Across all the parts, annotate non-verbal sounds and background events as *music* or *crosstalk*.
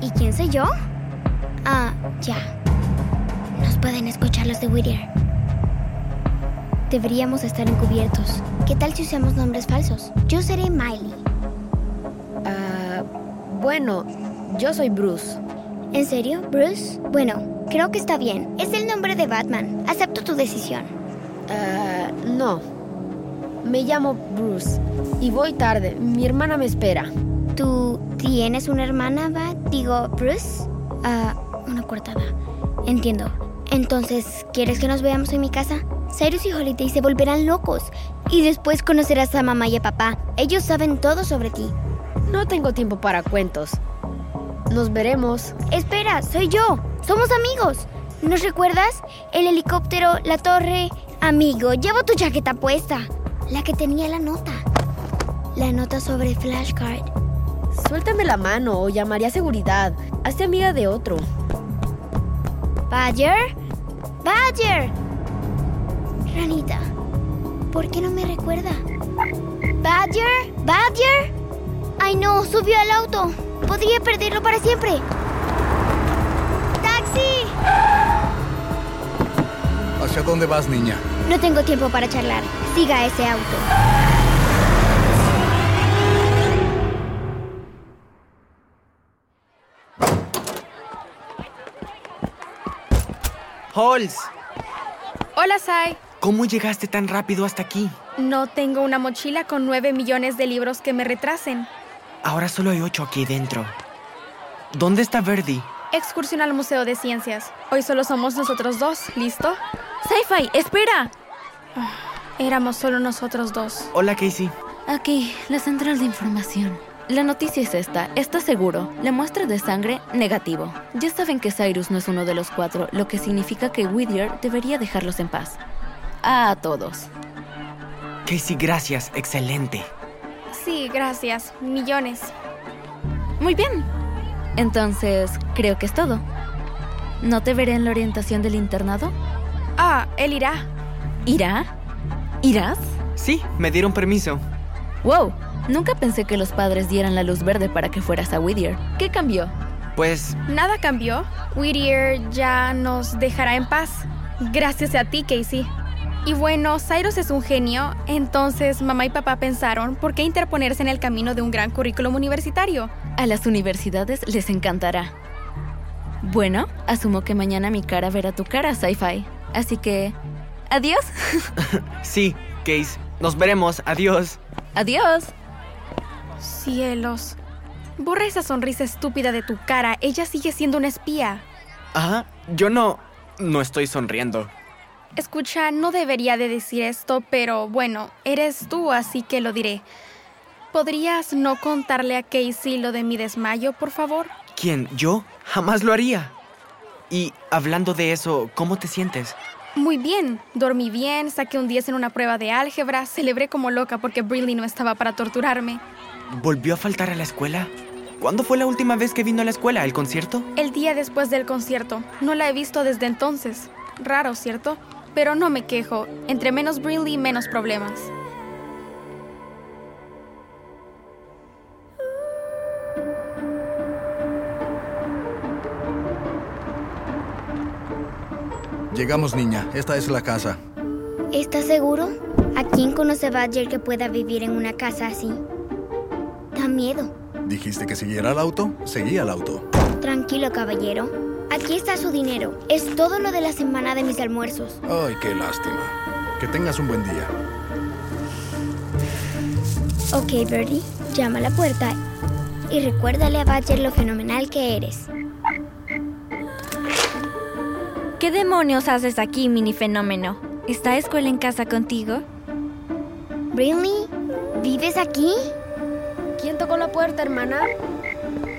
¿Y quién soy yo? Ah, ya. Nos pueden escuchar los de Whittier. Deberíamos estar encubiertos. ¿Qué tal si usamos nombres falsos? Yo seré Miley. Ah, bueno, yo soy Bruce. ¿En serio, Bruce? Bueno, creo que está bien. Es el nombre de Batman. Acepto tu decisión. Uh, no. Me llamo Bruce y voy tarde. Mi hermana me espera. ¿Tú tienes una hermana, Bat? Digo, Bruce. Ah, una cortada. Entiendo. Entonces, ¿quieres que nos veamos en mi casa? Cyrus y Holiday se volverán locos. Y después conocerás a mamá y a papá. Ellos saben todo sobre ti. No tengo tiempo para cuentos. Nos veremos. Espera, soy yo. Somos amigos. ¿Nos recuerdas? El helicóptero, la torre. Amigo, llevo tu chaqueta puesta. La que tenía la nota. La nota sobre flashcard. Suéltame la mano o llamaría a seguridad. Hazte amiga de otro. Badger. Badger. Ranita, ¿por qué no me recuerda? Badger. Badger. Ay no, subió al auto. Podría perderlo para siempre. ¡Taxi! ¿Hacia dónde vas, niña? No tengo tiempo para charlar. Siga ese auto. Halls, Hola, Sai. ¿cómo llegaste tan rápido hasta aquí? No tengo una mochila con 9 millones de libros que me retrasen. Ahora solo hay ocho aquí dentro. ¿Dónde está Verdi? Excursión al Museo de Ciencias. Hoy solo somos nosotros dos. ¿Listo? Sci-Fi, espera. Éramos solo nosotros dos. Hola, Casey. Aquí, la central de información. La noticia es esta, está seguro. La muestra de sangre, negativo. Ya saben que Cyrus no es uno de los cuatro, lo que significa que Whittier debería dejarlos en paz. A todos. Casey, gracias. Excelente. Sí, gracias. Millones. Muy bien. Entonces, creo que es todo. ¿No te veré en la orientación del internado? Ah, él irá. ¿Irá? ¿Irás? Sí, me dieron permiso. Wow, nunca pensé que los padres dieran la luz verde para que fueras a Whittier. ¿Qué cambió? Pues, Nada cambió. Whittier ya nos dejará en paz. Gracias a ti, Casey. Y bueno, Cyrus es un genio, entonces mamá y papá pensaron, ¿por qué interponerse en el camino de un gran currículum universitario? A las universidades les encantará. Bueno, asumo que mañana mi cara verá tu cara, Sci-Fi. Así que... Adiós. *laughs* sí, Case. Nos veremos. Adiós. Adiós. Cielos. Borra esa sonrisa estúpida de tu cara. Ella sigue siendo una espía. Ah, yo no... No estoy sonriendo. Escucha, no debería de decir esto, pero bueno, eres tú, así que lo diré. ¿Podrías no contarle a Casey lo de mi desmayo, por favor? ¿Quién? ¿Yo? Jamás lo haría. Y hablando de eso, ¿cómo te sientes? Muy bien, dormí bien, saqué un 10 en una prueba de álgebra, celebré como loca porque Brinley no estaba para torturarme. ¿Volvió a faltar a la escuela? ¿Cuándo fue la última vez que vino a la escuela? ¿El concierto? El día después del concierto. No la he visto desde entonces. Raro, ¿cierto? Pero no me quejo. Entre menos Brinley, menos problemas. Llegamos, niña. Esta es la casa. ¿Estás seguro? ¿A quién conoce Badger que pueda vivir en una casa así? Da miedo. ¿Dijiste que siguiera el auto? Seguí al auto. Tranquilo, caballero. Aquí está su dinero. Es todo lo de la semana de mis almuerzos. Ay, qué lástima. Que tengas un buen día. Ok, Birdie, llama a la puerta y recuérdale a Badger lo fenomenal que eres. ¿Qué demonios haces aquí, mini fenómeno? ¿Está escuela en casa contigo? Brinley, ¿vives aquí? ¿Quién tocó la puerta, hermana?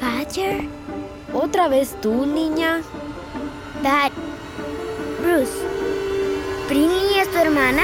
Badger. ¿Otra vez tú, niña? Bad. Bruce. ¿Brinley es tu hermana?